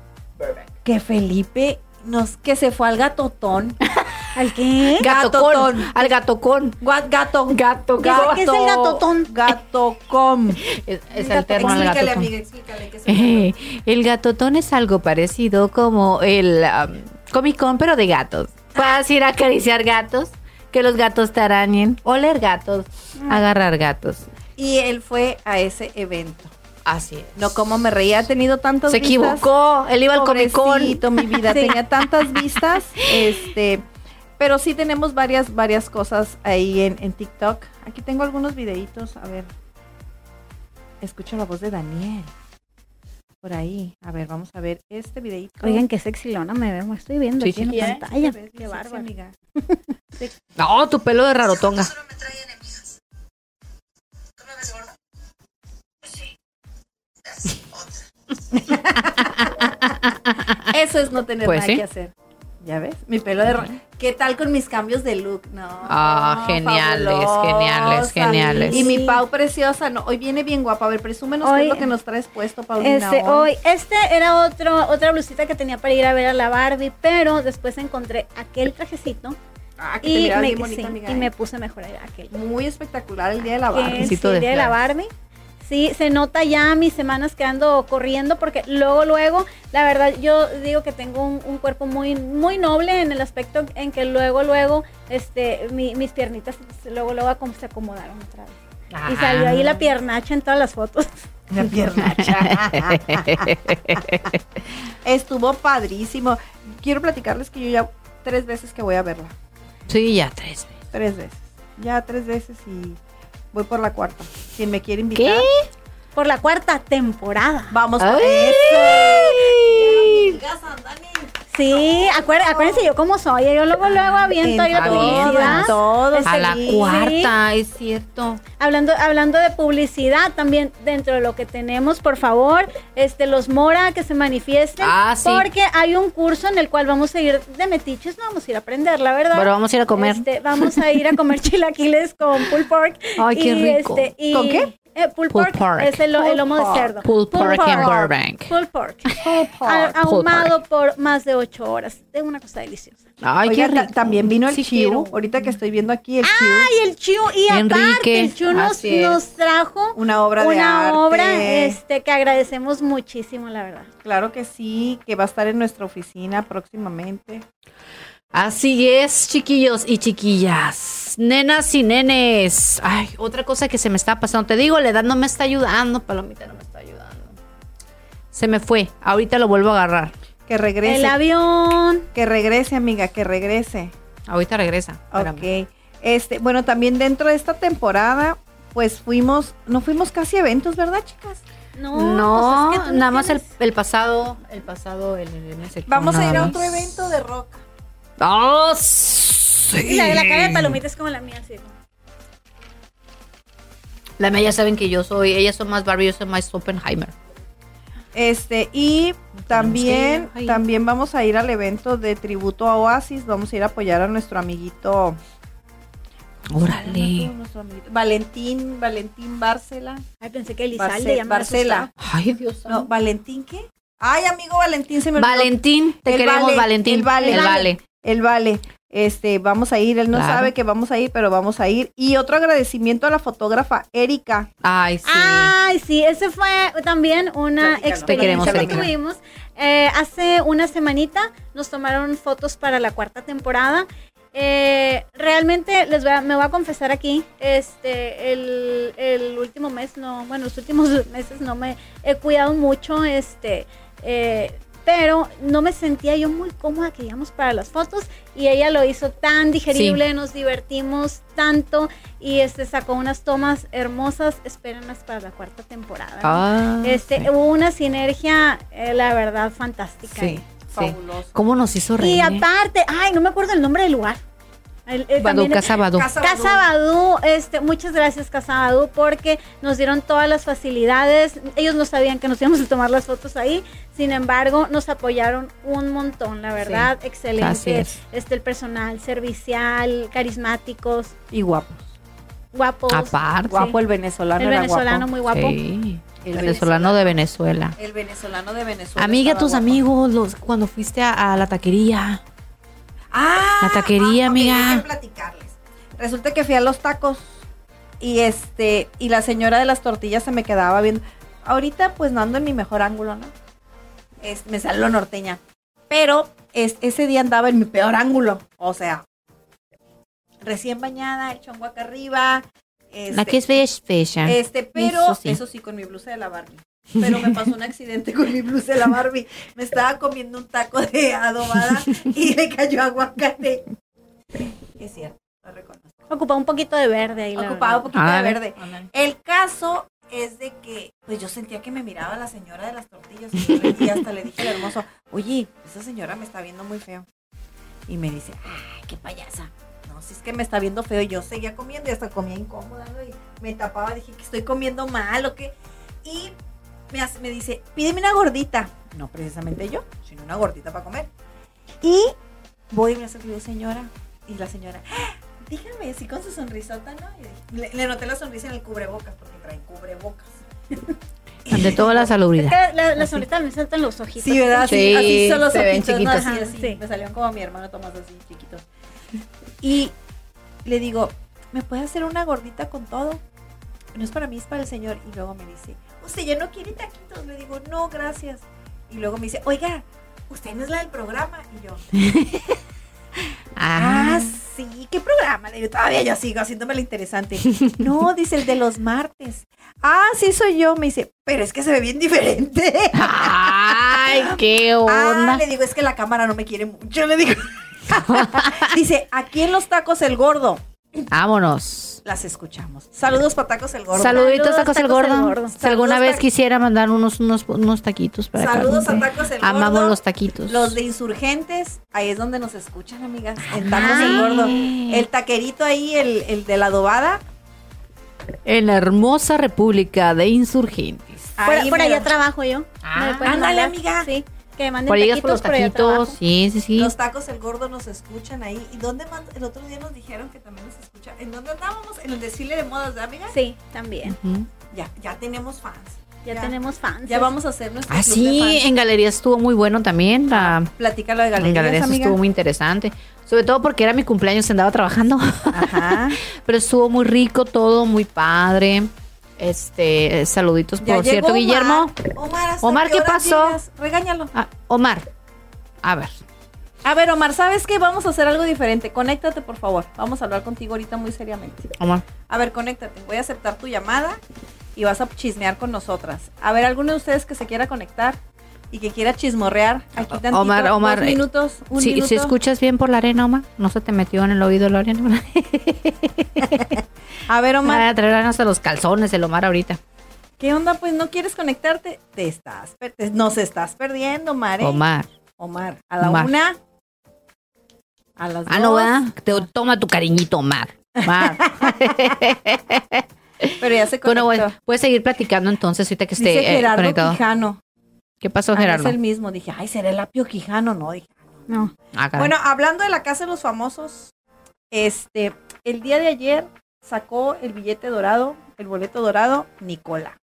que Felipe nos, que se fue al gatotón. [laughs] ¿Al qué? Gatocón, gatotón. al gatocón. Gua- Gato. Gato, ¿Qué es- qué es el gatotón? Gatocom. [laughs] Es, es alterno al Explícale, gatotón. amiga, explícale. ¿qué es Eh, [laughs] el gatotón es algo parecido como el um, Comic Con, pero de gatos. Puedes ir a acariciar gatos, que los gatos te arañen, oler gatos, agarrar gatos. Y él fue a ese evento. Así es. No, como me reía, ha tenido tantas Se vistas. equivocó, él iba al Comic Con. Mi vida, [laughs] Sí. tenía tantas vistas, este, pero sí tenemos varias, varias cosas ahí en, en TikTok. Aquí tengo algunos videitos, a ver. Escucho la voz de Daniel. Por ahí. A ver, vamos a ver este videito. Oigan, qué sexilona me veo, me estoy viendo Sí, aquí en sí. la ¿Eh? pantalla. Qué Sí, bárbaro. amiga. [laughs] No, tu pelo de rarotonga. Solo me trae enemigas. ¿Tú me ves gorda? Sí. [laughs] Eso es no tener Pues nada sí. que hacer. ¿Ya ves? Mi pelo de... ¿Qué tal con mis cambios de look? No. Ah, geniales, fabulosa. geniales, geniales. Y mi Pau preciosa, no, hoy viene bien guapa. A ver, presúmenos qué Hoy- es lo que nos traes puesto, Paulina. Este, hoy, este era otro, otra blusita que tenía para ir a ver a la Barbie, pero después encontré aquel trajecito Ah, que y, me, bien bonita, sí, amiga, y ¿eh? me puse mejor aquel. Muy espectacular el día de la barra. sí, el día de la. Barbie. Sí, se nota ya mis semanas que ando corriendo porque luego, luego, la verdad yo digo que tengo un, un cuerpo muy, muy noble en el aspecto en que luego, luego, este, mi- mis piernitas luego, luego se acomodaron otra vez. Y salió ahí la piernacha en todas las fotos. La piernacha. [laughs] Estuvo padrísimo. Quiero platicarles que yo ya tres veces que voy a verla. Sí, ya tres. Tres veces. Ya tres veces y voy por la cuarta. Quien me quiere invitar. ¿Qué? Por la cuarta temporada. Vamos por eso. Sí, acuér- acuérdense yo cómo soy. Yo luego, luego aviento ahí la En publicidad. todo, A la sí. cuarta, es cierto. Hablando, hablando de publicidad, también dentro de lo que tenemos, por favor, este, los Mora que se manifiesten. Ah, sí. Porque hay un curso en el cual vamos a ir de metiches, no vamos a ir a aprender, la verdad. Pero vamos a ir a comer. Este, vamos a ir a comer [laughs] chilaquiles con pulled pork. Ay, qué rico. este, y- ¿Con qué? Eh, pulled, Pulled pork, pork. es el, el lomo de Pulled cerdo. Pulled pork en Burbank. Pulled pork. Pulled pork. Pulled ahumado por más de ocho horas. Es una cosa deliciosa. Ay, Oiga, qué rico. también vino el Sí Chiu. quiero. Ahorita que estoy viendo aquí el Chiu. Ay, el Chu, y Enrique, aparte, el Chu nos, trajo Una obra de una arte. obra este, que agradecemos muchísimo, la verdad. Claro que sí, que va a estar en nuestra oficina próximamente. Así es, chiquillos y chiquillas, nenas y nenes. Ay, otra cosa que se me está pasando. Te digo, la edad no me está ayudando, Palomita no me está ayudando. Se me fue, ahorita lo vuelvo a agarrar. Que regrese. El avión. Que regrese, amiga, que regrese. Ahorita regresa. espérame. Ok. Este, bueno, también dentro de esta temporada, pues fuimos, no fuimos casi a eventos, ¿verdad, chicas? No, No, pues es que nada más el, pasado, el pasado, el. Vamos a ir a otro evento de rock. ¡Ah, sí! Y la, la cara de palomita es como la mía, sí. La mía ya saben que yo soy, ellas son más Barbie, yo soy más Oppenheimer. Este, y también, también vamos a ir al evento de tributo a Oasis. Vamos a ir a apoyar a nuestro amiguito. Órale. Valentín, Valentín Barcela. Ay, pensé que Elizalde ya me Barcela. asustaba. Ay, Dios No, ¿Valentín qué? Ay, amigo Valentín, se me olvidó. Valentín, te El queremos, vale, Valentín. el vale. El vale. El vale. Este, vamos a ir. Él no Claro. sabe que vamos a ir, pero vamos a ir. Y otro agradecimiento a la fotógrafa Erika. Ay, sí. Ay, sí, ese fue también una Platícalo. experiencia queremos, que tuvimos. Eh, hace una semanita nos tomaron fotos para la cuarta temporada. Eh, realmente les voy a- me voy a confesar aquí, este, el, el último mes no, bueno, los últimos [laughs] meses no me he cuidado mucho, este, eh, pero no me sentía yo muy cómoda que íbamos para las fotos y ella lo hizo tan digerible, nos divertimos tanto y este sacó unas tomas hermosas, espérenlas para la cuarta temporada. Ah, este sí. hubo una sinergia, eh, la verdad, fantástica. Sí, sí. Fabuloso. ¿Cómo nos hizo reír? Y aparte, ay, no me acuerdo el nombre del lugar. El- eh, Badú, también- Casa Badú. Casa Badú, este, muchas gracias Casa Badú porque nos dieron todas las facilidades. Ellos no sabían que nos íbamos a tomar las fotos ahí, sin embargo nos apoyaron un montón, la verdad, excelente. es. Este, el personal servicial, carismáticos, Y guapos. guapos. Aparte. Guapo el venezolano. el era venezolano guapo. muy guapo. Sí. El venezolano de Venezuela. El venezolano de Venezuela. Amiga, tus guapo. amigos, los, cuando fuiste a, a la taquería. Ah, La taquería, amiga. platicarles. Resulta que fui a los tacos y este y la señora de las tortillas se me quedaba viendo. Ahorita pues no ando en mi mejor ángulo, ¿no? Es, me salió norteña. Pero es, ese día andaba en mi peor ángulo. O sea, recién bañada, el chongo acá arriba. Este, La que es fecha. fecha. este, pero Eso eso sí. sí. con mi blusa de la Barbie. Pero me pasó [laughs] un accidente con mi blusa de la Barbie. Me estaba comiendo un taco de adobada y le cayó aguacate. Es cierto, lo reconozco. Ocupaba un poquito de verde ahí. Ocupaba un poquito Ah, de ve. verde. El caso es de que, pues yo sentía que me miraba la señora de las tortillas y, yo le- y hasta le dije al hermoso, oye, esa señora me está viendo muy feo. Y me dice, ay, qué payasa. No, si es que me está viendo feo. Y yo seguía comiendo y hasta comía incómoda, ¿no? Y me tapaba, dije que estoy comiendo mal o qué. Y me, hace- me dice, pídeme una gordita. No precisamente yo, sino una gordita para comer. Y voy y me y digo, señora. Y la señora, "Ah, dígame, así con su sonrisota, ¿no? Y le, le noté la sonrisa en el cubrebocas, porque trae cubrebocas. Ante [laughs] toda la Es salubridad. que la, la sonrisa me saltan los ojitos. Sí, ¿verdad? Así, Sí, así son los ojitos, ¿no? chiquitos. Así, Ajá, así. sí. Me salieron como a mi hermano Tomás, así, chiquitos. Y le digo, ¿me puede hacer una gordita con todo? No es para mí, es para el señor. Y luego me dice, ¿usted ya no quiere taquitos? Le digo, no, gracias. Y luego me dice, oiga, usted no es la del programa. Y yo, [laughs] Ah, ah, sí, ¿qué programa? Le digo, todavía yo sigo haciéndome lo interesante. [laughs] No, dice el de los martes. Ah, sí soy yo. Me dice, pero es que se ve bien diferente. Ay, qué [laughs] Ah, onda. le digo, es que la cámara no me quiere mucho, le digo. Dice, aquí en los tacos el gordo. Vámonos. Las escuchamos. Saludos para tacos el gordo. Saluditos, Saludos, tacos el gordo. Si alguna vez quisiera mandar unos, unos, unos taquitos para acá. Saludos a tacos el gordo. Amamos los taquitos. Los de insurgentes, ahí es donde nos escuchan, amigas. En tacos el gordo. El taquerito ahí, el, el de la adobada. En la hermosa República de Insurgentes. Por, ahí por allá trabajo yo. Ah, Me pueden ándale, mandar, amiga. Sí, que manden Por los por allá taquitos. Sí, sí, sí. Los tacos el gordo nos escuchan ahí. ¿Y dónde? El otro día nos dijeron que también nos escuchan. ¿En dónde andábamos? En el desfile de modas, ¿de amiga? Sí, también. Ya, ya tenemos fans. Ya, Ya. tenemos fans. Ya vamos a hacer nuestro Ah, club de sí, fans. en galerías estuvo muy bueno también. La, Platícalo de en galerías, galerías amiga. estuvo muy interesante. Sobre todo porque era mi cumpleaños, andaba trabajando. Ajá. [laughs] Pero estuvo muy rico todo, muy padre. Este, saluditos Ya por cierto, Omar. Guillermo. Omar, ¿hasta Omar, ¿qué pasó? llegas? Regáñalo. Ah, Omar. A ver. A ver, Omar, ¿sabes qué? Vamos a hacer algo diferente. Conéctate, por favor. Vamos a hablar contigo ahorita muy seriamente. Omar. A ver, conéctate. Voy a aceptar tu llamada y vas a chismear con nosotras. A ver, ¿alguno de ustedes que se quiera conectar y que quiera chismorrear? Aquí tantito, Omar, Omar, dos eh, minutos, un Si, minuto. si escuchas bien por la arena, Omar, no se te metió en el oído la [laughs] arena. A ver, Omar, a traer hasta los calzones el Omar ahorita. ¿qué onda? Pues no quieres conectarte. Te estás, te- nos estás perdiendo, Omar. ¿eh? Omar. Omar, a la Omar. una. A las Ah, no, dos. ¿verdad? Te, toma tu cariñito, Omar. Omar. [laughs] [laughs] Pero ya se conectó. bueno, bueno, puedes seguir platicando entonces ahorita que esté Dice eh, Gerardo conectado. Quijano. ¿Qué pasó, Ah, Gerardo? Es el mismo. Dije, ay, será el apio Quijano, no. Dije, No. Ah. Bueno, hablando de la casa de los famosos, este, el día de ayer sacó el billete dorado, el boleto dorado, Nicola.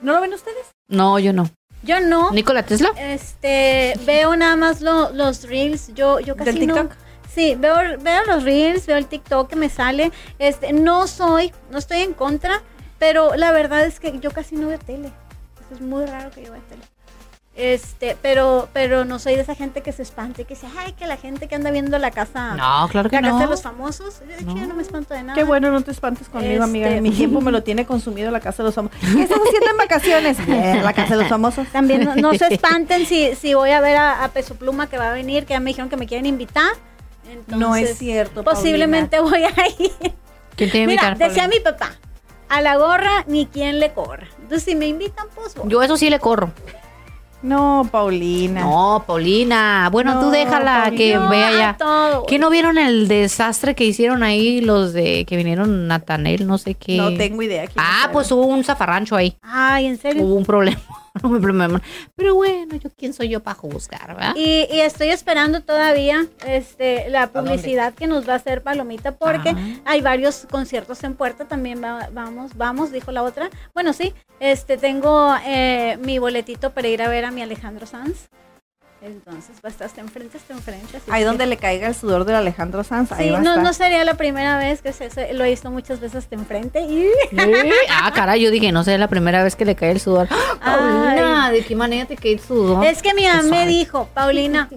¿No lo ven ustedes? no, yo no. Yo no. ¿Nicola Tesla? Este, veo nada más lo- los reels. Yo, yo casi ¿Del no. TikTok? Sí, veo, veo los reels, veo el TikTok que me sale. Este, no soy, no estoy en contra, pero la verdad es que yo casi no veo tele. Es muy raro que yo vea tele. Este, pero, pero no soy de esa gente que se espante, que dice, ay, que la gente que anda viendo la casa, No, claro que la casa no. de los famosos, es que No. yo no me espanto de nada. Qué bueno, no te espantes conmigo, amiga. Este- Mi tiempo me lo tiene consumido la casa de los famosos. ¿Qué estás haciendo en vacaciones? [laughs] La casa de los famosos. También no, no se espanten si, si voy a ver a, a Peso Pluma que va a venir, que ya me dijeron que me quieren invitar. Entonces, No es cierto. Posiblemente voy a ir. ¿Quién te Mira, invitar, decía Paulina? mi papá, a la gorra ni quien le corra. Entonces, si me invitan, pues voy. Yo eso sí le corro. No, Paulina. No, Paulina. Bueno, tú No, déjala Paulina. que vea ya. todo. ¿Qué no vieron el desastre que hicieron ahí los de que vinieron Natanel, no sé qué? No tengo idea. Ah, pues hubo un zafarrancho ahí. Ay, en serio. Hubo un problema. [laughs] Problema. Pero bueno, yo quién soy yo para juzgar, ¿verdad? Y, y estoy esperando todavía este, la publicidad que nos va a hacer Palomita porque Ah. hay varios conciertos en puerta también va- vamos vamos dijo la otra bueno sí este tengo eh, mi boletito para ir a ver a mi Alejandro Sanz entonces va a estar hasta enfrente hasta enfrente así Ahí que- donde le caiga el sudor de Alejandro Sanz. ahí sí a no estar. no sería la primera vez que se, se- lo he visto muchas veces hasta enfrente y ¿Eh? Ah, caray, yo dije, no es la primera vez que le cae el sudor. Paulina, ¿de qué manera te cae el sudor? Es que mi mamá me dijo, Paulina,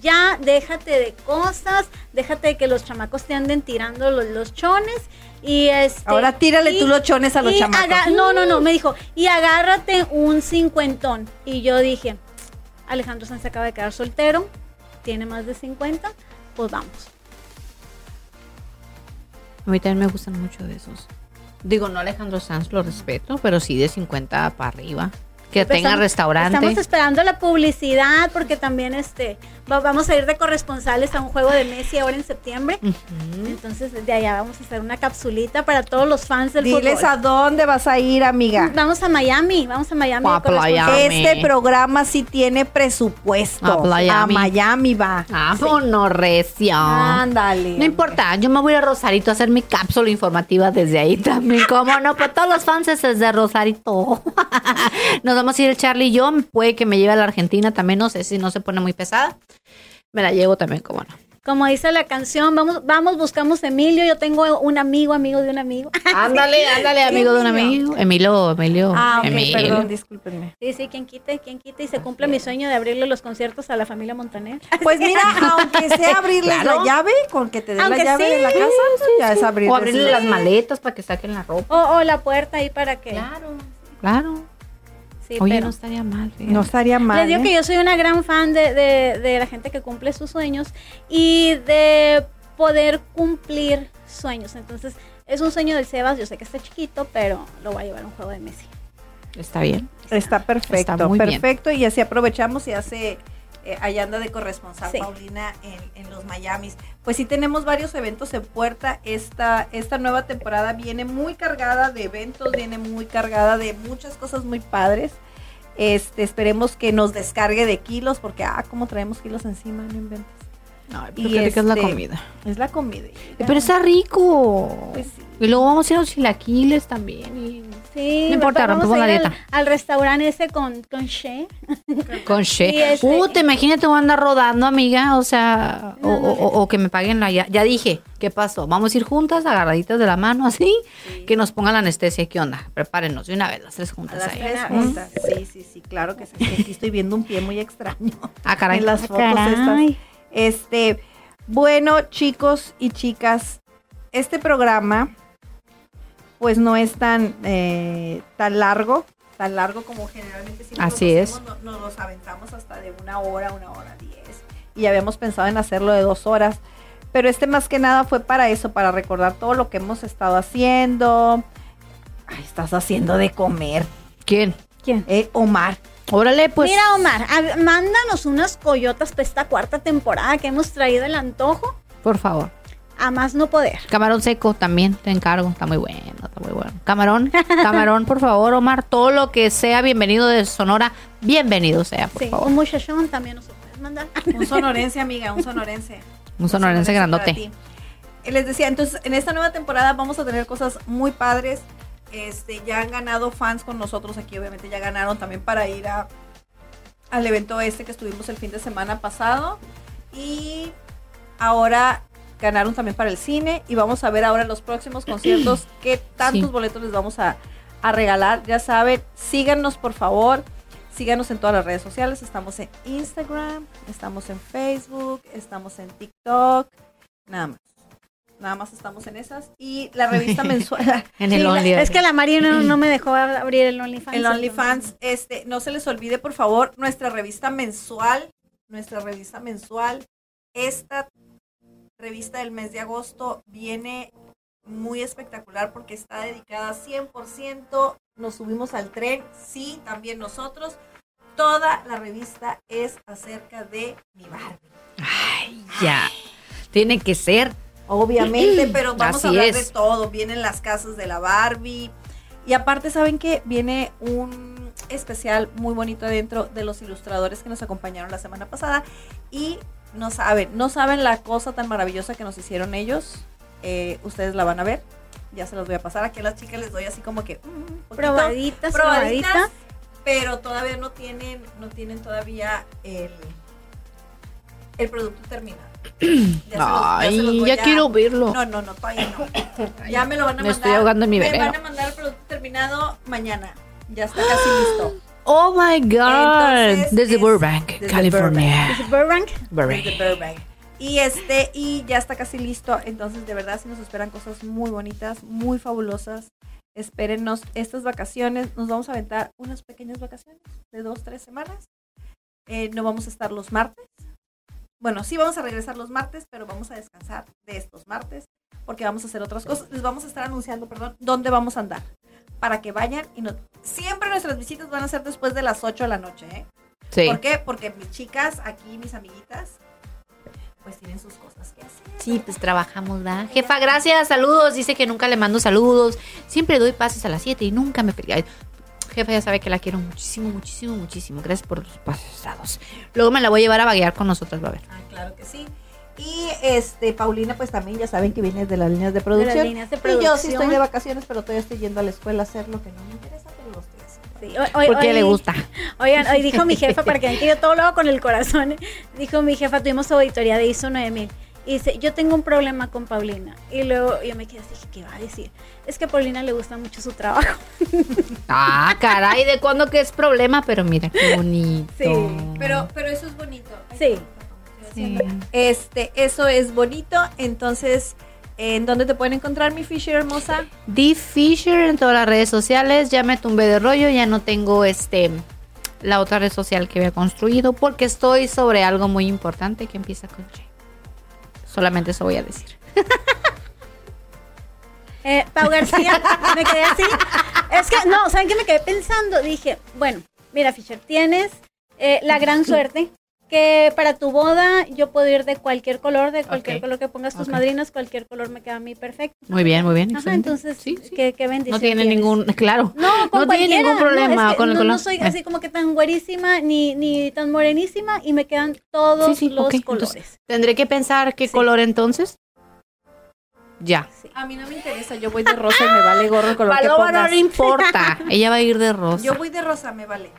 ya déjate de cosas, déjate de que los chamacos te anden tirando los, los chones y este. Ahora tírale y- tú los chones a los chamacos. no, no, no, me dijo, y agárrate un cincuentón. Y yo dije, Alejandro Sanz se acaba de quedar soltero, tiene más de 50, pues vamos. A mí también me gustan mucho de esos. Digo, no Alejandro Sanz, lo respeto, pero sí de 50 para arriba. Que Pues tenga estamos- restaurante. Estamos esperando la publicidad porque también este va- vamos a ir de corresponsales a un juego de Messi ahora en septiembre. Entonces, de allá vamos a hacer una capsulita para todos los fans del Diles fútbol. a dónde vas a ir, amiga. Vamos a Miami, vamos a Miami. corresponsal. Miami. Este programa sí tiene presupuesto. A Miami. A Miami va. Vámonos, recio. Ándale. No importa, yo me voy a Rosarito a hacer mi cápsula informativa desde ahí también. ¿Cómo no? Pues todos los fans es de Rosarito. [laughs] Nos vamos a ir el Charlie y yo. Puede que me lleve a la Argentina también. No sé si no se pone muy pesada. Me la llevo también, cómo no. Como dice la canción, vamos, vamos, buscamos Emilio. Yo tengo un amigo, amigo de un amigo. [laughs] Ándale, ándale, amigo de un amigo. Emilio, Emilio. Ah, ok, Emilio. perdón, discúlpenme. Sí, sí, quien quite, quien quite y se cumple mi sueño de abrirle los conciertos a la familia Montaner. [laughs] Pues mira, [laughs] aunque sea abrirles Claro. la llave, con que te den Aunque la llave sí, de la casa, ya es abrirles. O abrirle las maletas para que saquen la ropa. O, o la puerta ahí para que. Claro. Sí, Oye, pero- no estaría mal. fíjate. No estaría mal. Les digo ¿eh? que yo soy una gran fan de, de- de la gente que cumple sus sueños y de poder cumplir sueños. Entonces, es un sueño del Sebas. Yo sé que está chiquito, pero lo voy a llevar a un juego de Messi. Está bien. Está perfecto, Está muy bien. perfecto. Y así aprovechamos y hace, eh, allá anda de corresponsal Sí. Paulina en, en los Miamis. Pues sí tenemos varios eventos en puerta. Esta, esta nueva temporada viene muy cargada de eventos, viene muy cargada de muchas cosas muy padres. Este, esperemos que nos descargue de kilos, porque ah, cómo traemos kilos encima, no inventes. Y rica es la este, comida. Es la comida. Pero está rico. Pues sí. Y luego vamos a ir a los chilaquiles también. y- Sí, No importa, rompemos la al- dieta. Al, restaurante ese con, con She. [laughs] Con She. Este- Uh, te imagínate voy a andar rodando, amiga. O sea, o, o- o- o que me paguen la. Ya, ya dije, ¿qué pasó? Vamos a ir juntas, agarraditas de la mano, así. Que nos pongan la anestesia. ¿Qué onda? Prepárenos de una vez, las tres juntas las ahí. tres Mm. juntas. Sí, sí, sí, claro que sí. Aquí estoy viendo un pie muy extraño. [laughs] Ah, caray. en las Ah, fotos caray. estas. Este, bueno, chicos y chicas, este programa pues no es tan eh, tan largo, tan largo como generalmente siempre Así es. nos los aventamos hasta de una hora, una hora diez. Y habíamos pensado en hacerlo de dos horas. Pero este más que nada fue para eso, para recordar todo lo que hemos estado haciendo. Ay, estás haciendo de comer, ¿Quién? ¿Quién? eh, Omar. Órale, pues. Mira, Omar, a- mándanos unas coyotas para esta cuarta temporada que hemos traído el antojo Por favor. a más no poder. Camarón seco también te encargo. Está muy bueno, está muy bueno. Camarón, camarón, por favor, Omar. Todo lo que sea bienvenido de Sonora, bienvenido sea, por Sí, favor. un muchachón también nos puedes mandar. Un sonorense, amiga, un sonorense. Un sonorense para grandote. ti. Eh, Les decía, entonces, en esta nueva temporada vamos a tener cosas muy padres. Este, ya han ganado fans con nosotros aquí, obviamente ya ganaron también para ir a, al evento este que estuvimos el fin de semana pasado. Y ahora ganaron también para el cine. Y vamos a ver ahora en los próximos conciertos [clears throat] qué tantos Sí. boletos les vamos a, a regalar. Ya saben, síganos por favor. Síganos en todas las redes sociales. Estamos en Instagram, estamos en Facebook, estamos en TikTok. Nada más. Nada más estamos en esas. Y la revista [laughs] mensual. En el Sí, es que la Mari no, no me dejó abrir el OnlyFans. El OnlyFans, este, no se les olvide, por favor, nuestra revista mensual, nuestra revista mensual, esta revista del mes de agosto viene muy espectacular porque está dedicada 100%, nos subimos al tren, sí, también nosotros. Toda la revista es acerca de mi Barbie. Ay, ya. Tiene que ser. Obviamente, pero [clears throat] vamos a hablar es. de todo. Vienen las casas de la Barbie. Y aparte, ¿saben que Viene un especial muy bonito adentro de los ilustradores que nos acompañaron la semana pasada. Y no saben, no saben la cosa tan maravillosa que nos hicieron ellos. Eh, ustedes la van a ver. Ya se los voy a pasar. Aquí a las chicas les doy así como que... mm, poquito Probaditas, probaditas, probaditas. pero todavía no tienen, no tienen todavía el, el producto terminado. Ya se los- ya se los Ay, voy ya a- quiero verlo. No, no, no, todavía no. Ya me lo van a Me mandar. estoy ahogando en mi Me van a mandar el producto terminado mañana. Ya está casi listo. Oh my God. Entonces, Desde es- Burbank, desde California. ¿Es Burbank? Burbank. Desde Burbank. Y este, y ya está casi listo. Entonces, de verdad, sí nos esperan cosas muy bonitas, muy fabulosas. Espérennos estas vacaciones. Nos vamos a aventar unas pequeñas vacaciones de dos, tres semanas. Eh, no vamos a estar los martes. Bueno, sí vamos a regresar los martes, pero vamos a descansar de estos martes porque vamos a hacer otras cosas. Les vamos a estar anunciando, perdón, dónde vamos a andar. Para que vayan y no... Siempre nuestras visitas van a ser después de las 8 de la noche, ¿eh? Sí. ¿Por qué? Porque mis chicas, aquí mis amiguitas, pues tienen sus cosas que hacer. Sí, pues trabajamos, ¿verdad? Jefa, gracias, saludos. Dice que nunca le mando saludos. Siempre doy pases a las 7 y nunca me pega. Jefa ya sabe que la quiero muchísimo, muchísimo, muchísimo. Gracias por los pases dados. Luego me la voy a llevar a vaguear con nosotras, va a ver. Ah, claro que sí. Y este, Paulina, pues también ya saben que viene de las líneas de De producción. las líneas de Y yo producción. sí estoy de vacaciones, pero todavía estoy yendo a la escuela a hacer lo que no me interesa, pero lo estoy haciendo. Sí, hoy- hoy- Porque hoy- le gusta. Oigan, hoy dijo mi jefa, [laughs] para que vean que yo todo lo hago con el corazón. Dijo mi jefa, tuvimos auditoría de ISO 9000. Y dice, yo tengo un problema con Paulina. Y luego yo me quedé así, ¿qué va a decir? Es que a Paulina le gusta mucho su trabajo. [laughs] Ah, caray, ¿de cuándo que es problema? Pero mira, qué bonito. Sí, Pero, pero eso es bonito. Sí. Sí. Este, eso es bonito. Entonces, ¿en dónde te pueden encontrar, mi Fisher hermosa? D Fisher en todas las redes sociales. Ya me tumbé de rollo, ya no tengo este la otra red social que había construido porque estoy sobre algo muy importante que empieza con J. Solamente eso voy a decir. [laughs] Eh, Pau García, [laughs] me quedé así. Es que, no, ¿saben qué me quedé pensando? Dije, bueno, mira, Fisher, tienes eh, la gran suerte que para tu boda yo puedo ir de cualquier color, de cualquier color que pongas tus madrinas, cualquier color me queda a mí perfecto. Muy bien, muy bien. Ajá, excelente. entonces, Sí, sí. ¿qué, qué bendición no tiene tienes. ningún, claro. No, con no tiene ningún problema es que con el no, color. no soy así como que tan güerísima ni, ni tan morenísima y me quedan todos Sí, sí, los colores. entonces, Tendré que pensar qué color entonces. Ya. Sí. A mí no me interesa, yo voy de rosa y me vale gorro el color que Paloma no pongas. le importa. [laughs] Ella va a ir de rosa. Yo voy de rosa, me vale.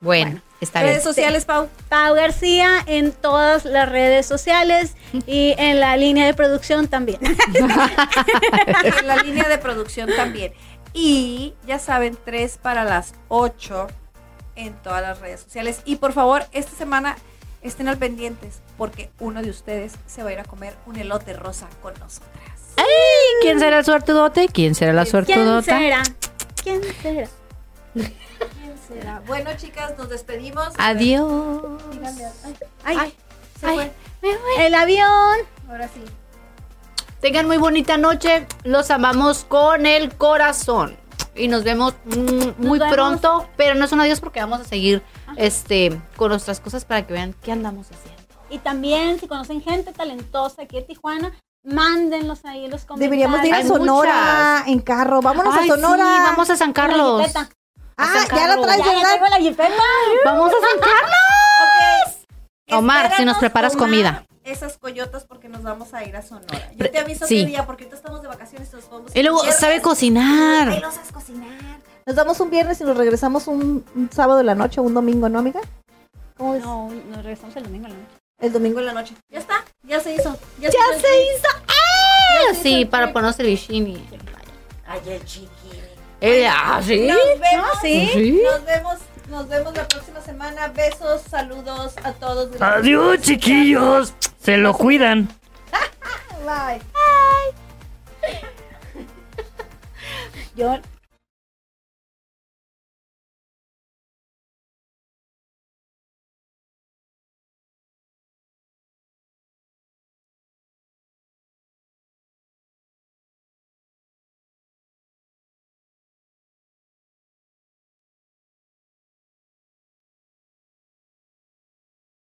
bueno, está bien. Redes sociales, Pau. Pau García en todas las redes sociales y en la línea de producción también. [laughs] en la línea de producción también. Y ya saben, tres para las 8 en todas las redes sociales. Y por favor, esta semana estén al pendientes porque uno de ustedes se va a ir a comer un elote rosa con nosotras. ¿Quién será el suertudote? ¿Quién será la ¿Quién suertudota? será? ¿Quién [laughs] será? ¿Quién será? Bueno, chicas, nos despedimos. Adiós. Ay, Ay, ay, se Ay. fue. el avión. Ahora sí. Tengan muy bonita noche. Los amamos con el corazón. Y nos vemos mm, muy vemos. pronto. Pero no es un adiós porque vamos a seguir este con nuestras cosas para que vean qué andamos haciendo. Y también, si conocen gente talentosa aquí en Tijuana, mándenlos ahí en los comentarios. Deberíamos de ir a Hay Sonora en carro. Vámonos Ay, a Sonora. sí, vamos a San Carlos. San Ah, ya la traes, Ya, ya ¿verdad? traigo la jipeta. Vamos a San Carlos. Omar, si nos preparas comida. Esas coyotas porque nos vamos a ir a Sonora. Yo te aviso sí. qué día porque ahorita estamos de vacaciones y nos vamos Y luego viernes. sabe Ay, cocinar. no sabes cocinar. Nos vamos un viernes y nos regresamos un, un sábado de la noche o un domingo, ¿no, amiga? ¿Cómo ves? No, nos regresamos el domingo. ¿no? El domingo en la noche. Ya está, ya se hizo. Ya, se hizo. Ya ¡Ah! se hizo Sí, el para ponerse el bikini. Ay, el chiqui. Eh, ah, sí. Nos vemos. No, sí. Sí. Nos vemos Nos vemos la próxima semana. Besos, saludos a todos. Gracias Adiós, chiquillos. Se lo cuidan. [laughs] Bye. Yo